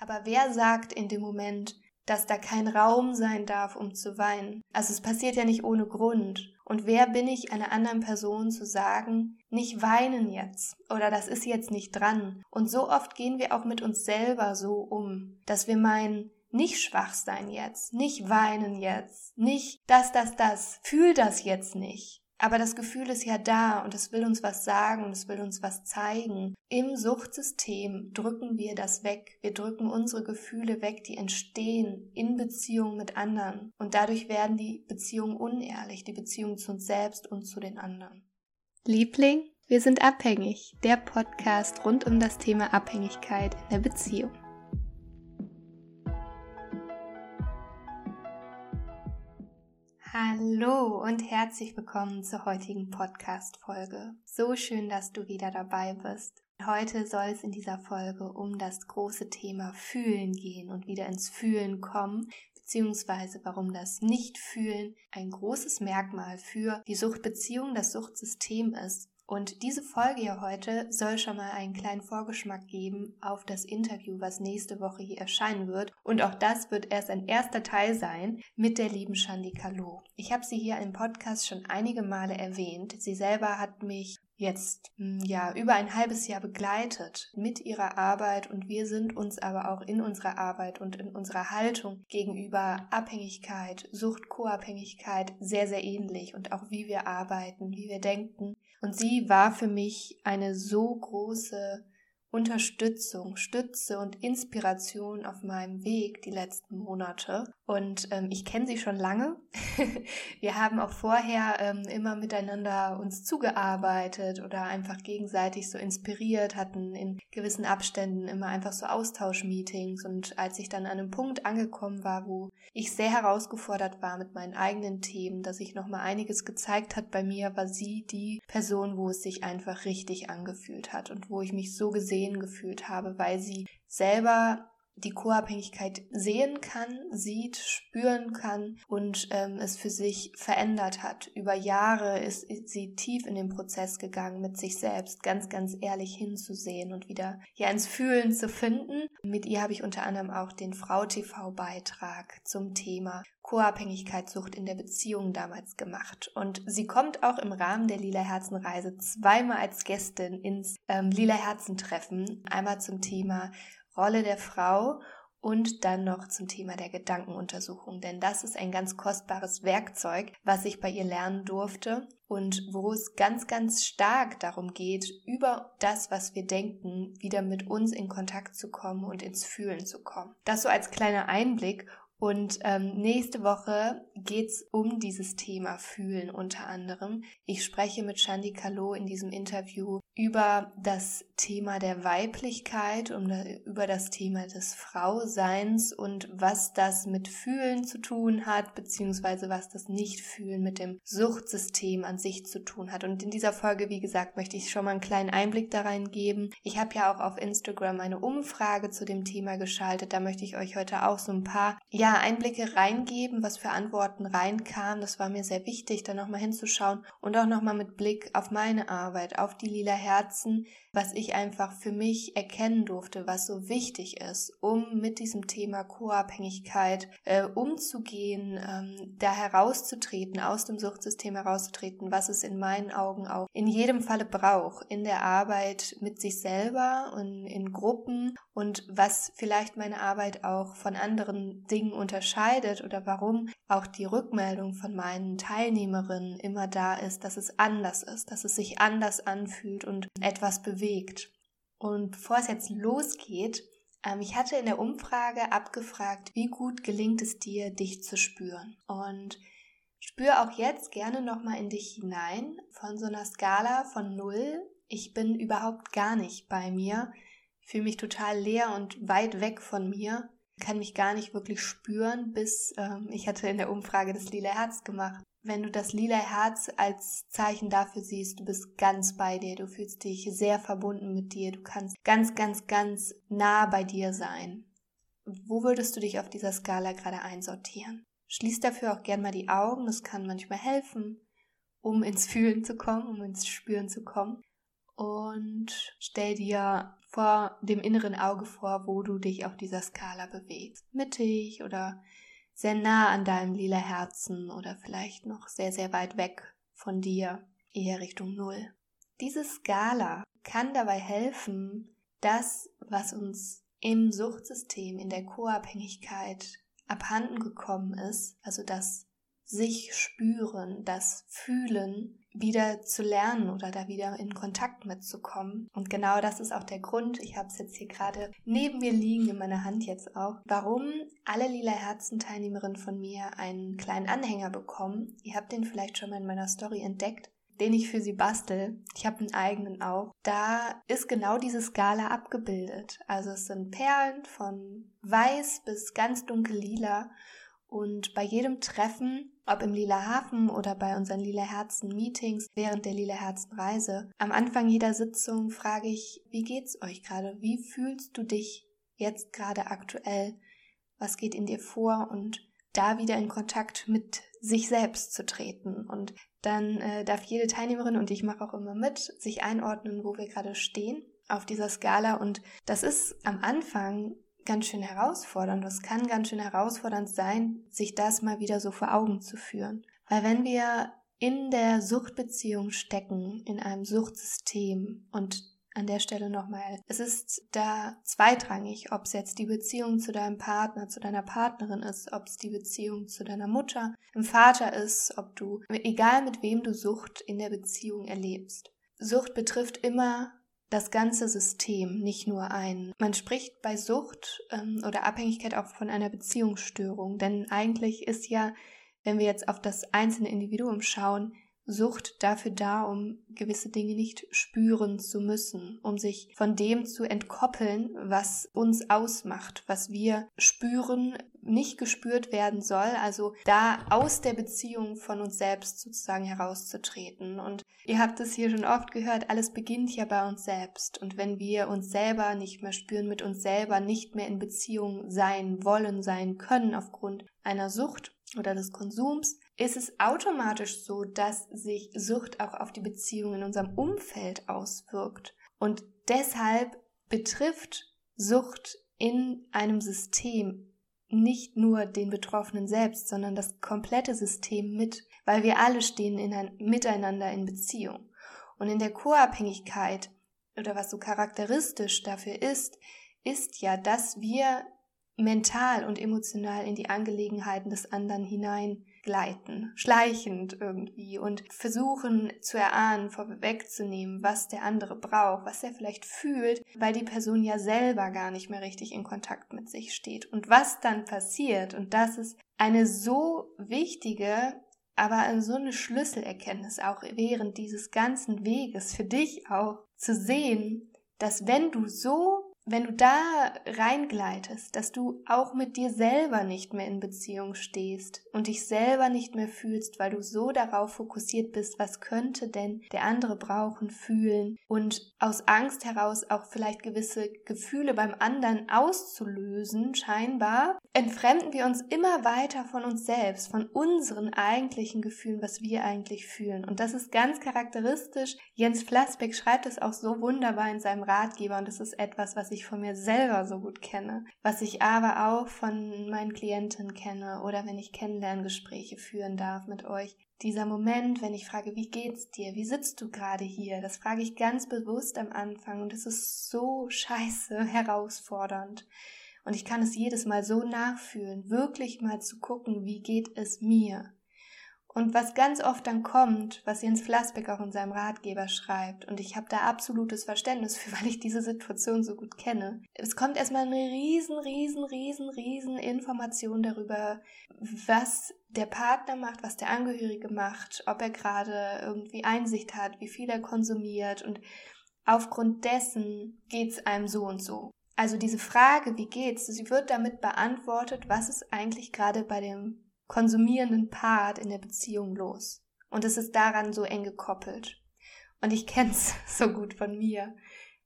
Aber wer sagt in dem Moment, dass da kein Raum sein darf, um zu weinen? Also es passiert ja nicht ohne Grund. Und wer bin ich, einer anderen Person zu sagen, nicht weinen jetzt oder das ist jetzt nicht dran? Und so oft gehen wir auch mit uns selber so um, dass wir meinen, nicht schwach sein jetzt, nicht weinen jetzt, nicht das, das, das, fühl das jetzt nicht. Aber das Gefühl ist ja da und es will uns was sagen und es will uns was zeigen. Im Suchtsystem drücken wir das weg. Wir drücken unsere Gefühle weg, die entstehen in Beziehungen mit anderen. Und dadurch werden die Beziehungen unehrlich, die Beziehungen zu uns selbst und zu den anderen. Liebling, wir sind abhängig. Der Podcast rund um das Thema Abhängigkeit in der Beziehung. Hallo und herzlich willkommen zur heutigen Podcast-Folge. So schön, dass du wieder dabei bist. Heute soll es in dieser Folge um das große Thema Fühlen gehen und wieder ins Fühlen kommen, beziehungsweise warum das Nicht-Fühlen ein großes Merkmal für die Suchtbeziehung, das Suchtsystem ist und diese Folge hier heute soll schon mal einen kleinen Vorgeschmack geben auf das Interview, was nächste Woche hier erscheinen wird. Und auch das wird erst ein erster Teil sein mit der lieben Shandi Kalo. Ich habe sie hier im Podcast schon einige Male erwähnt. Sie selber hat mich jetzt hm, ja über ein halbes Jahr begleitet mit ihrer Arbeit und wir sind uns aber auch in unserer Arbeit und in unserer Haltung gegenüber Abhängigkeit, Sucht, Co-Abhängigkeit sehr sehr ähnlich und auch wie wir arbeiten, wie wir denken und sie war für mich eine so große Unterstützung, Stütze und Inspiration auf meinem Weg die letzten Monate. Und ähm, ich kenne sie schon lange. Wir haben auch vorher ähm, immer miteinander uns zugearbeitet oder einfach gegenseitig so inspiriert, hatten in gewissen Abständen immer einfach so Austauschmeetings. Und als ich dann an einem Punkt angekommen war, wo ich sehr herausgefordert war mit meinen eigenen Themen, dass ich nochmal einiges gezeigt hat bei mir, war sie die Person, wo es sich einfach richtig angefühlt hat und wo ich mich so gesehen gesehen gefühlt habe, weil sie selber die Co-Abhängigkeit sehen kann, sieht, spüren kann und ähm, es für sich verändert hat. Über Jahre ist sie tief in den Prozess gegangen, mit sich selbst ganz, ganz ehrlich hinzusehen und wieder ja ins Fühlen zu finden. Mit ihr habe ich unter anderem auch den Frau TV Beitrag zum Thema Co-Abhängigkeitssucht in der Beziehung damals gemacht. Und sie kommt auch im Rahmen der Lila Herzen Reise zweimal als Gästin ins ähm, Lila Herzen Treffen. Einmal zum Thema Rolle der Frau und dann noch zum Thema der Gedankenuntersuchung, denn das ist ein ganz kostbares Werkzeug, was ich bei ihr lernen durfte und wo es ganz, ganz stark darum geht, über das, was wir denken, wieder mit uns in Kontakt zu kommen und ins Fühlen zu kommen. Das so als kleiner Einblick und ähm, nächste Woche geht's um dieses Thema Fühlen unter anderem. Ich spreche mit Shandi Kalo in diesem Interview über das Thema der Weiblichkeit, um, über das Thema des Frauseins und was das mit Fühlen zu tun hat, beziehungsweise was das Nicht-Fühlen mit dem Suchtsystem an sich zu tun hat. Und in dieser Folge, wie gesagt, möchte ich schon mal einen kleinen Einblick da rein geben. Ich habe ja auch auf Instagram eine Umfrage zu dem Thema geschaltet. Da möchte ich euch heute auch so ein paar ja, Einblicke reingeben, was für Antworten reinkamen. Das war mir sehr wichtig, da nochmal hinzuschauen und auch nochmal mit Blick auf meine Arbeit, auf die lila Herzen, was ich einfach für mich erkennen durfte, was so wichtig ist, um mit diesem Thema Co-Abhängigkeit äh, umzugehen, ähm, da herauszutreten, aus dem Suchtsystem herauszutreten, was es in meinen Augen auch in jedem Falle braucht, in der Arbeit mit sich selber und in Gruppen und was vielleicht meine Arbeit auch von anderen Dingen unterscheidet oder warum auch die Rückmeldung von meinen Teilnehmerinnen immer da ist, dass es anders ist, dass es sich anders anfühlt und etwas bewegt. Und bevor es jetzt losgeht, ähm, ich hatte in der Umfrage abgefragt, wie gut gelingt es dir, dich zu spüren. Und spür auch jetzt gerne nochmal in dich hinein von so einer Skala von null. Ich bin überhaupt gar nicht bei mir, fühle mich total leer und weit weg von mir kann mich gar nicht wirklich spüren, bis ähm, ich hatte in der Umfrage das lila Herz gemacht. Wenn du das lila Herz als Zeichen dafür siehst, du bist ganz bei dir, du fühlst dich sehr verbunden mit dir, du kannst ganz, ganz, ganz nah bei dir sein. Wo würdest du dich auf dieser Skala gerade einsortieren? Schließ dafür auch gern mal die Augen, das kann manchmal helfen, um ins Fühlen zu kommen, um ins Spüren zu kommen. Und stell dir vor dem inneren Auge vor, wo du dich auf dieser Skala bewegst. Mittig oder sehr nah an deinem lila Herzen oder vielleicht noch sehr, sehr weit weg von dir, eher Richtung Null. Diese Skala kann dabei helfen, das, was uns im Suchtsystem, in der Co-Abhängigkeit abhanden gekommen ist, also das sich spüren, das Fühlen, wieder zu lernen oder da wieder in Kontakt mitzukommen. Und genau das ist auch der Grund, ich habe es jetzt hier gerade neben mir liegen, in meiner Hand jetzt auch, warum alle lila Herzen-Teilnehmerinnen von mir einen kleinen Anhänger bekommen. Ihr habt den vielleicht schon mal in meiner Story entdeckt den ich für sie bastel. Ich habe einen eigenen auch. Da ist genau diese Skala abgebildet. Also es sind Perlen von weiß bis ganz dunkel lila. Und bei jedem Treffen, ob im Lila Hafen oder bei unseren Lila Herzen Meetings während der Lila Herzen Reise, am Anfang jeder Sitzung frage ich, wie geht's euch gerade? Wie fühlst du dich jetzt gerade aktuell? Was geht in dir vor? Und da wieder in Kontakt mit sich selbst zu treten. Und dann äh, darf jede Teilnehmerin, und ich mache auch immer mit, sich einordnen, wo wir gerade stehen auf dieser Skala. Und das ist am Anfang ganz schön herausfordernd. Das kann ganz schön herausfordernd sein, sich das mal wieder so vor Augen zu führen. Weil wenn wir in der Suchtbeziehung stecken, in einem Suchtsystem und an der Stelle nochmal. Es ist da zweitrangig, ob es jetzt die Beziehung zu deinem Partner, zu deiner Partnerin ist, ob es die Beziehung zu deiner Mutter, dem Vater ist, ob du, egal mit wem du Sucht in der Beziehung erlebst. Sucht betrifft immer das ganze System, nicht nur einen. Man spricht bei Sucht ähm, oder Abhängigkeit auch von einer Beziehungsstörung, denn eigentlich ist ja, wenn wir jetzt auf das einzelne Individuum schauen, Sucht dafür da, um gewisse Dinge nicht spüren zu müssen, um sich von dem zu entkoppeln, was uns ausmacht, was wir spüren, nicht gespürt werden soll, also da aus der Beziehung von uns selbst sozusagen herauszutreten. Und ihr habt es hier schon oft gehört, alles beginnt ja bei uns selbst. Und wenn wir uns selber nicht mehr spüren, mit uns selber nicht mehr in Beziehung sein wollen, sein können aufgrund einer Sucht oder des Konsums, ist es automatisch so, dass sich Sucht auch auf die Beziehung in unserem Umfeld auswirkt. Und deshalb betrifft Sucht in einem System nicht nur den Betroffenen selbst, sondern das komplette System mit, weil wir alle stehen in ein, miteinander in Beziehung. Und in der Co-Abhängigkeit oder was so charakteristisch dafür ist, ist ja, dass wir mental und emotional in die Angelegenheiten des anderen hinein gleiten, schleichend irgendwie und versuchen zu erahnen, vorwegzunehmen, was der andere braucht, was er vielleicht fühlt, weil die Person ja selber gar nicht mehr richtig in Kontakt mit sich steht. Und was dann passiert, und das ist eine so wichtige, aber so eine Schlüsselerkenntnis auch während dieses ganzen Weges für dich auch zu sehen, dass wenn du so wenn du da reingleitest, dass du auch mit dir selber nicht mehr in Beziehung stehst und dich selber nicht mehr fühlst, weil du so darauf fokussiert bist, was könnte denn der andere brauchen, fühlen und aus Angst heraus auch vielleicht gewisse Gefühle beim anderen auszulösen, scheinbar, entfremden wir uns immer weiter von uns selbst, von unseren eigentlichen Gefühlen, was wir eigentlich fühlen. Und das ist ganz charakteristisch. Jens Flassbeck schreibt es auch so wunderbar in seinem Ratgeber und das ist etwas, was ich von mir selber so gut kenne, was ich aber auch von meinen Klienten kenne oder wenn ich Kennenlerngespräche führen darf mit euch. Dieser Moment, wenn ich frage, wie geht's dir? Wie sitzt du gerade hier? Das frage ich ganz bewusst am Anfang und es ist so scheiße herausfordernd. Und ich kann es jedes Mal so nachfühlen, wirklich mal zu gucken, wie geht es mir? Und was ganz oft dann kommt, was Jens Flassbeck auch in seinem Ratgeber schreibt, und ich habe da absolutes Verständnis für, weil ich diese Situation so gut kenne. Es kommt erstmal eine riesen, riesen, riesen, riesen Information darüber, was der Partner macht, was der Angehörige macht, ob er gerade irgendwie Einsicht hat, wie viel er konsumiert und aufgrund dessen geht's einem so und so. Also diese Frage, wie geht's, sie wird damit beantwortet, was ist eigentlich gerade bei dem konsumierenden Part in der Beziehung los. Und es ist daran so eng gekoppelt. Und ich kenn's so gut von mir,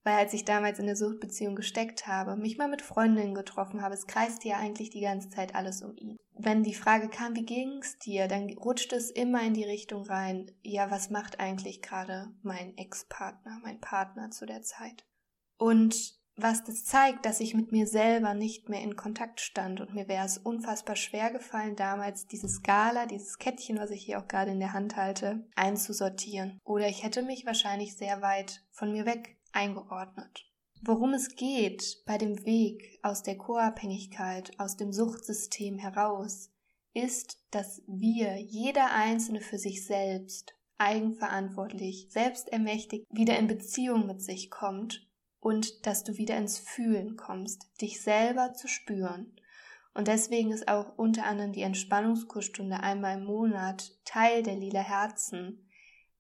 weil als ich damals in der Suchtbeziehung gesteckt habe, mich mal mit Freundinnen getroffen habe, es kreiste ja eigentlich die ganze Zeit alles um ihn. Wenn die Frage kam, wie ging's dir, dann rutscht es immer in die Richtung rein, ja, was macht eigentlich gerade mein Ex-Partner, mein Partner zu der Zeit? Und was das zeigt, dass ich mit mir selber nicht mehr in Kontakt stand. Und mir wäre es unfassbar schwer gefallen, damals diese Skala, dieses Kettchen, was ich hier auch gerade in der Hand halte, einzusortieren. Oder ich hätte mich wahrscheinlich sehr weit von mir weg eingeordnet. Worum es geht bei dem Weg aus der Co-Abhängigkeit, aus dem Suchtsystem heraus, ist, dass wir, jeder Einzelne für sich selbst, eigenverantwortlich, selbstermächtigt wieder in Beziehung mit sich kommt und dass du wieder ins Fühlen kommst, dich selber zu spüren. Und deswegen ist auch unter anderem die Entspannungskursstunde einmal im Monat Teil der lila Herzen,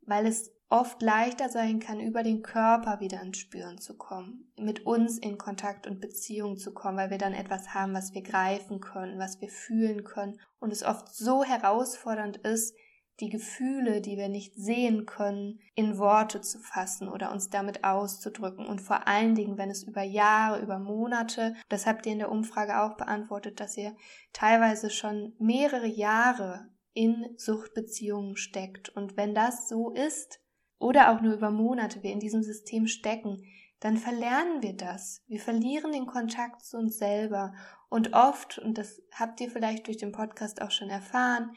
weil es oft leichter sein kann, über den Körper wieder ins Spüren zu kommen, mit uns in Kontakt und Beziehung zu kommen, weil wir dann etwas haben, was wir greifen können, was wir fühlen können und es oft so herausfordernd ist, die Gefühle, die wir nicht sehen können, in Worte zu fassen oder uns damit auszudrücken. Und vor allen Dingen, wenn es über Jahre, über Monate, das habt ihr in der Umfrage auch beantwortet, dass ihr teilweise schon mehrere Jahre in Suchtbeziehungen steckt. Und wenn das so ist, oder auch nur über Monate wir in diesem System stecken, dann verlernen wir das. Wir verlieren den Kontakt zu uns selber. Und oft, und das habt ihr vielleicht durch den Podcast auch schon erfahren,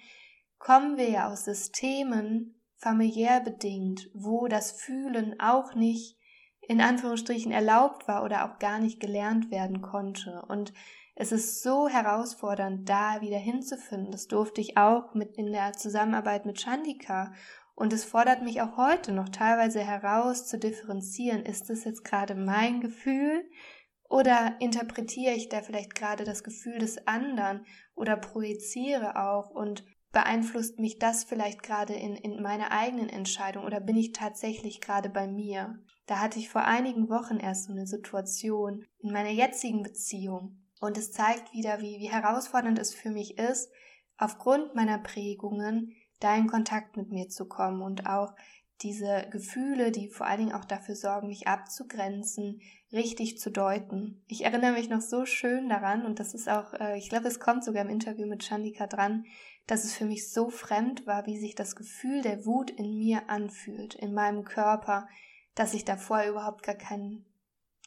kommen wir ja aus Systemen familiär bedingt, wo das Fühlen auch nicht in Anführungsstrichen erlaubt war oder auch gar nicht gelernt werden konnte. Und es ist so herausfordernd, da wieder hinzufinden. Das durfte ich auch mit in der Zusammenarbeit mit Chandika. Und es fordert mich auch heute noch teilweise heraus zu differenzieren. Ist es jetzt gerade mein Gefühl oder interpretiere ich da vielleicht gerade das Gefühl des anderen oder projiziere auch und beeinflusst mich das vielleicht gerade in, in meiner eigenen Entscheidung oder bin ich tatsächlich gerade bei mir? Da hatte ich vor einigen Wochen erst so eine Situation in meiner jetzigen Beziehung. Und es zeigt wieder, wie, wie herausfordernd es für mich ist, aufgrund meiner Prägungen da in Kontakt mit mir zu kommen und auch diese Gefühle, die vor allen Dingen auch dafür sorgen, mich abzugrenzen, richtig zu deuten. Ich erinnere mich noch so schön daran und das ist auch, äh, ich glaube, es kommt sogar im Interview mit Chandika dran, dass es für mich so fremd war, wie sich das Gefühl der Wut in mir anfühlt, in meinem Körper, dass ich davor überhaupt gar keinen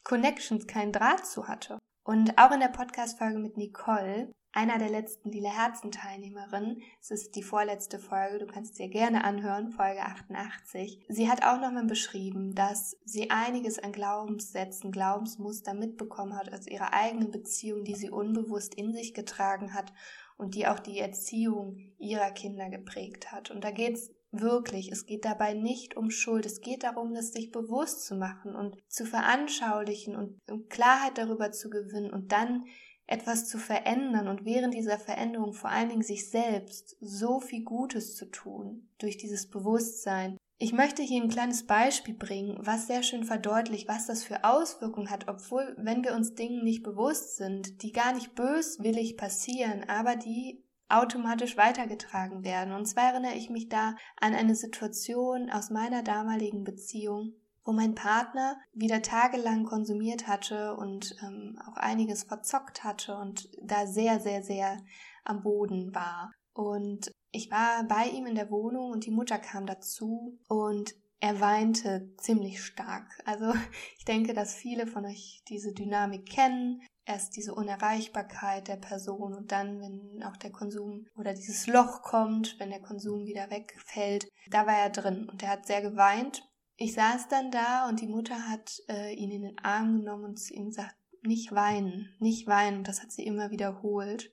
Connections, keinen Draht zu hatte. Und auch in der Podcast-Folge mit Nicole, einer der letzten Lila Herzen Teilnehmerinnen, es ist die vorletzte Folge, du kannst dir gerne anhören, Folge 88. Sie hat auch nochmal beschrieben, dass sie einiges an Glaubenssätzen, Glaubensmuster mitbekommen hat aus ihrer eigenen Beziehung, die sie unbewusst in sich getragen hat und die auch die Erziehung ihrer Kinder geprägt hat. Und da geht's wirklich, es geht dabei nicht um Schuld, es geht darum, das sich bewusst zu machen und zu veranschaulichen und Klarheit darüber zu gewinnen und dann etwas zu verändern und während dieser Veränderung vor allen Dingen sich selbst so viel Gutes zu tun durch dieses Bewusstsein, ich möchte hier ein kleines Beispiel bringen, was sehr schön verdeutlicht, was das für Auswirkungen hat, obwohl, wenn wir uns Dingen nicht bewusst sind, die gar nicht böswillig passieren, aber die automatisch weitergetragen werden. Und zwar erinnere ich mich da an eine Situation aus meiner damaligen Beziehung, wo mein Partner wieder tagelang konsumiert hatte und ähm, auch einiges verzockt hatte und da sehr, sehr, sehr am Boden war. Und ich war bei ihm in der Wohnung und die Mutter kam dazu und er weinte ziemlich stark. Also ich denke, dass viele von euch diese Dynamik kennen. Erst diese Unerreichbarkeit der Person und dann, wenn auch der Konsum oder dieses Loch kommt, wenn der Konsum wieder wegfällt, da war er drin und er hat sehr geweint. Ich saß dann da und die Mutter hat äh, ihn in den Arm genommen und zu ihm gesagt, nicht weinen, nicht weinen. Das hat sie immer wiederholt.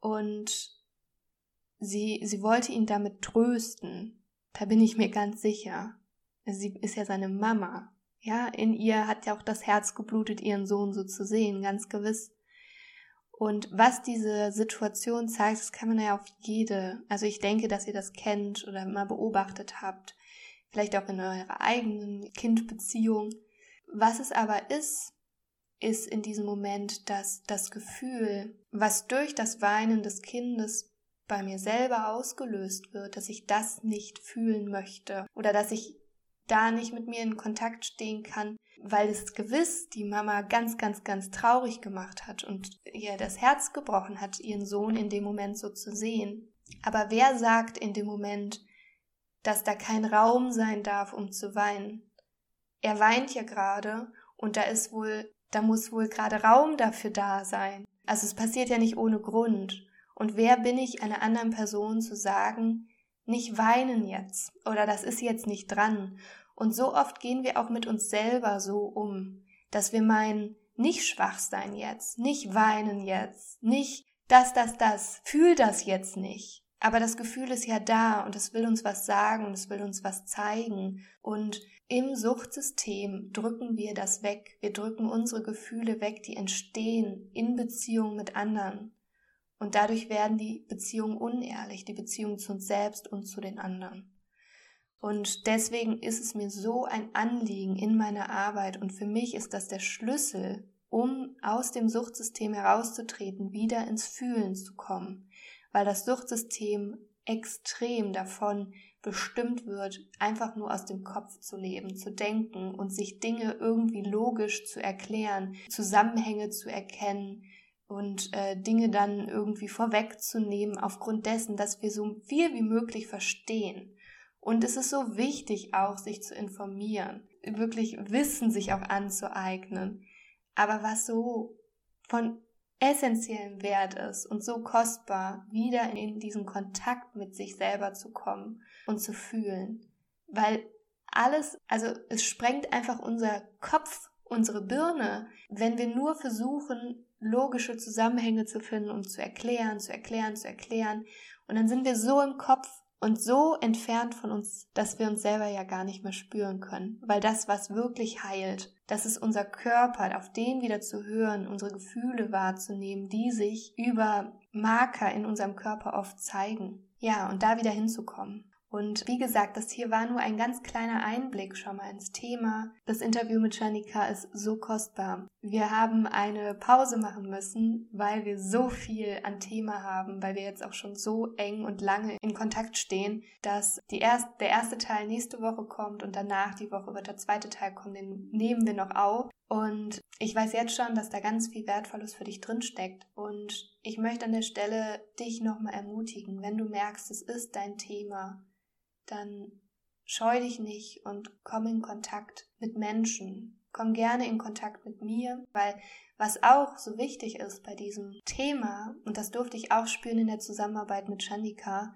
Und sie, sie wollte ihn damit trösten. Da bin ich mir ganz sicher. Sie ist ja seine Mama. Ja, in ihr hat ja auch das Herz geblutet, ihren Sohn so zu sehen, ganz gewiss. Und was diese Situation zeigt, das kann man ja auf jede, also ich denke, dass ihr das kennt oder mal beobachtet habt, vielleicht auch in eurer eigenen Kindbeziehung. Was es aber ist, ist in diesem Moment, dass das Gefühl, was durch das Weinen des Kindes bei mir selber ausgelöst wird, dass ich das nicht fühlen möchte oder dass ich da nicht mit mir in Kontakt stehen kann, weil es gewiss die Mama ganz, ganz, ganz traurig gemacht hat und ihr das Herz gebrochen hat, ihren Sohn in dem Moment so zu sehen. Aber wer sagt in dem Moment, dass da kein Raum sein darf, um zu weinen? Er weint ja gerade Und da ist wohl, da muss wohl gerade Raum dafür da sein. Also es passiert ja nicht ohne Grund. Und wer bin ich, einer anderen Person zu sagen, nicht weinen jetzt oder das ist jetzt nicht dran. Und so oft gehen wir auch mit uns selber so um, dass wir meinen, nicht schwach sein jetzt, nicht weinen jetzt, nicht das, das, das, fühl das jetzt nicht. Aber das Gefühl ist ja da und es will uns was sagen es will uns was zeigen. Und im Suchtsystem drücken wir das weg. Wir drücken unsere Gefühle weg, die entstehen in Beziehung mit anderen. Und dadurch werden die Beziehungen unehrlich, die Beziehungen zu uns selbst und zu den anderen. Und deswegen ist es mir so ein Anliegen in meiner Arbeit und für mich ist das der Schlüssel, um aus dem Suchtsystem herauszutreten, wieder ins Fühlen zu kommen, weil das Suchtsystem extrem davon bestimmt wird, einfach nur aus dem Kopf zu leben, zu denken und sich Dinge irgendwie logisch zu erklären, Zusammenhänge zu erkennen, und äh, Dinge dann irgendwie vorwegzunehmen aufgrund dessen, dass wir so viel wie möglich verstehen. Und es ist so wichtig auch, sich zu informieren, wirklich Wissen sich auch anzueignen. Aber was so von essentiellem Wert ist und so kostbar, wieder in diesen Kontakt mit sich selber zu kommen und zu fühlen. Weil alles, also es sprengt einfach unser Kopf, unsere Birne, wenn wir nur versuchen, logische Zusammenhänge zu finden und zu erklären, zu erklären, zu erklären. Und dann sind wir so im Kopf und so entfernt von uns, dass wir uns selber ja gar nicht mehr spüren können. Weil das, was wirklich heilt, das ist unser Körper, auf den wieder zu hören, unsere Gefühle wahrzunehmen, die sich über Marker in unserem Körper oft zeigen. Ja, und da wieder hinzukommen. Und wie gesagt, das hier war nur ein ganz kleiner Einblick schon mal ins Thema. Das Interview mit Janika ist so kostbar. Wir haben eine Pause machen müssen, weil wir so viel an Thema haben, weil wir jetzt auch schon so eng und lange in Kontakt stehen, dass erst, der erste Teil nächste Woche kommt und danach die Woche wird der zweite Teil kommen. Den nehmen wir noch auf. Und ich weiß jetzt schon, dass da ganz viel Wertvolles für dich drinsteckt. Und ich möchte an der Stelle dich nochmal ermutigen, wenn du merkst, es ist dein Thema, dann scheu dich nicht und komm in Kontakt mit Menschen. Komm gerne in Kontakt mit mir, weil was auch so wichtig ist bei diesem Thema, und das durfte ich auch spüren in der Zusammenarbeit mit Chandika,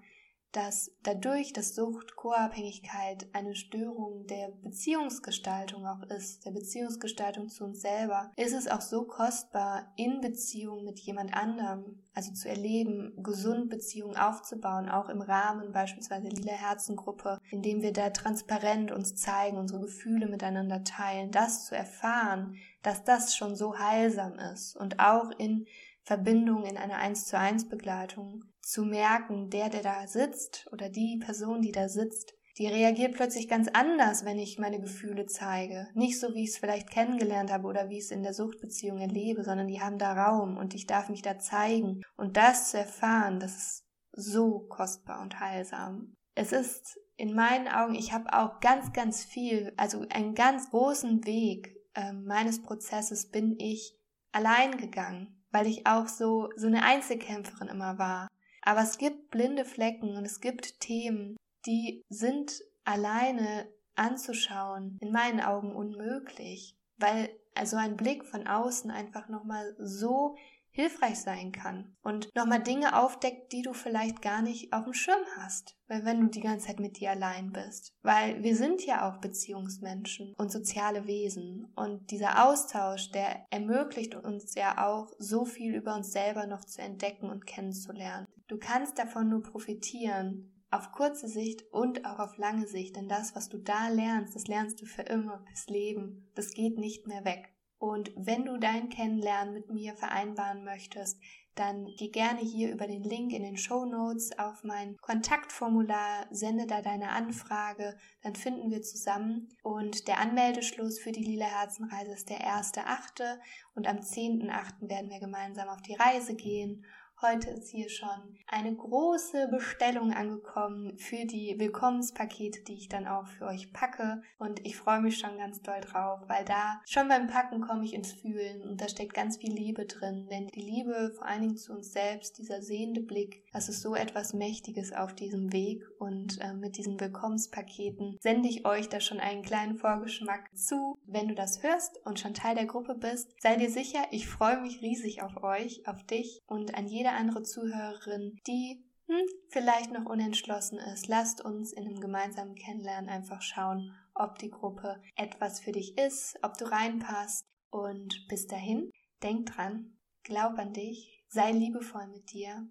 dass dadurch, dass Sucht, Co-Abhängigkeit eine Störung der Beziehungsgestaltung auch ist, der Beziehungsgestaltung zu uns selber, ist es auch so kostbar, in Beziehung mit jemand anderem, also zu erleben, gesund Beziehungen aufzubauen, auch im Rahmen beispielsweise Lila Herzengruppe, indem wir da transparent uns zeigen, unsere Gefühle miteinander teilen, das zu erfahren, dass das schon so heilsam ist und auch in Verbindung in einer 1 zu 1 Begleitung zu merken, der, der da sitzt oder die Person, die da sitzt, die reagiert plötzlich ganz anders, wenn ich meine Gefühle zeige. Nicht so, wie ich es vielleicht kennengelernt habe oder wie ich es in der Suchtbeziehung erlebe, sondern die haben da Raum und ich darf mich da zeigen. Und das zu erfahren, das ist so kostbar und heilsam. Es ist in meinen Augen, ich habe auch ganz, ganz viel, also einen ganz großen Weg äh, meines Prozesses bin ich allein gegangen, weil ich auch so, so eine Einzelkämpferin immer war. Aber es gibt blinde Flecken und es gibt Themen, die sind alleine anzuschauen, in meinen Augen unmöglich, weil also ein Blick von außen einfach nochmal so hilfreich sein kann und nochmal Dinge aufdeckt, die du vielleicht gar nicht auf dem Schirm hast, weil wenn du die ganze Zeit mit dir allein bist. Weil wir sind ja auch Beziehungsmenschen und soziale Wesen und dieser Austausch, der ermöglicht uns ja auch so viel über uns selber noch zu entdecken und kennenzulernen. Du kannst davon nur profitieren, auf kurze Sicht und auch auf lange Sicht, denn das, was du da lernst, das lernst du für immer, fürs Leben. Das geht nicht mehr weg. Und wenn du dein Kennenlernen mit mir vereinbaren möchtest, dann geh gerne hier über den Link in den Show Notes auf mein Kontaktformular, sende da deine Anfrage, dann finden wir zusammen. Und der Anmeldeschluss für die Lila Herzenreise ist der 1.8. und am 10.8. werden wir gemeinsam auf die Reise gehen Heute ist hier schon eine große Bestellung angekommen für die Willkommenspakete, die ich dann auch für euch packe. Und ich freue mich schon ganz doll drauf, weil da schon beim Packen komme ich ins Fühlen und da steckt ganz viel Liebe drin. Denn die Liebe vor allen Dingen zu uns selbst, dieser sehende Blick, das ist so etwas Mächtiges auf diesem Weg. Und äh, mit diesen Willkommenspaketen sende ich euch da schon einen kleinen Vorgeschmack zu. Wenn du das hörst und schon Teil der Gruppe bist, sei dir sicher, ich freue mich riesig auf euch, auf dich und an andere Zuhörerin, die hm, vielleicht noch unentschlossen ist. Lasst uns in einem gemeinsamen Kennenlernen einfach schauen, ob die Gruppe etwas für dich ist, ob du reinpasst. Und bis dahin, denk dran, glaub an dich, sei liebevoll mit dir,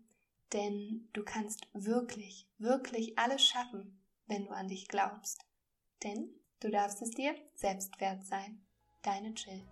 denn du kannst wirklich, wirklich alles schaffen, wenn du an dich glaubst. Denn du darfst es dir selbst wert sein. Deine Jill.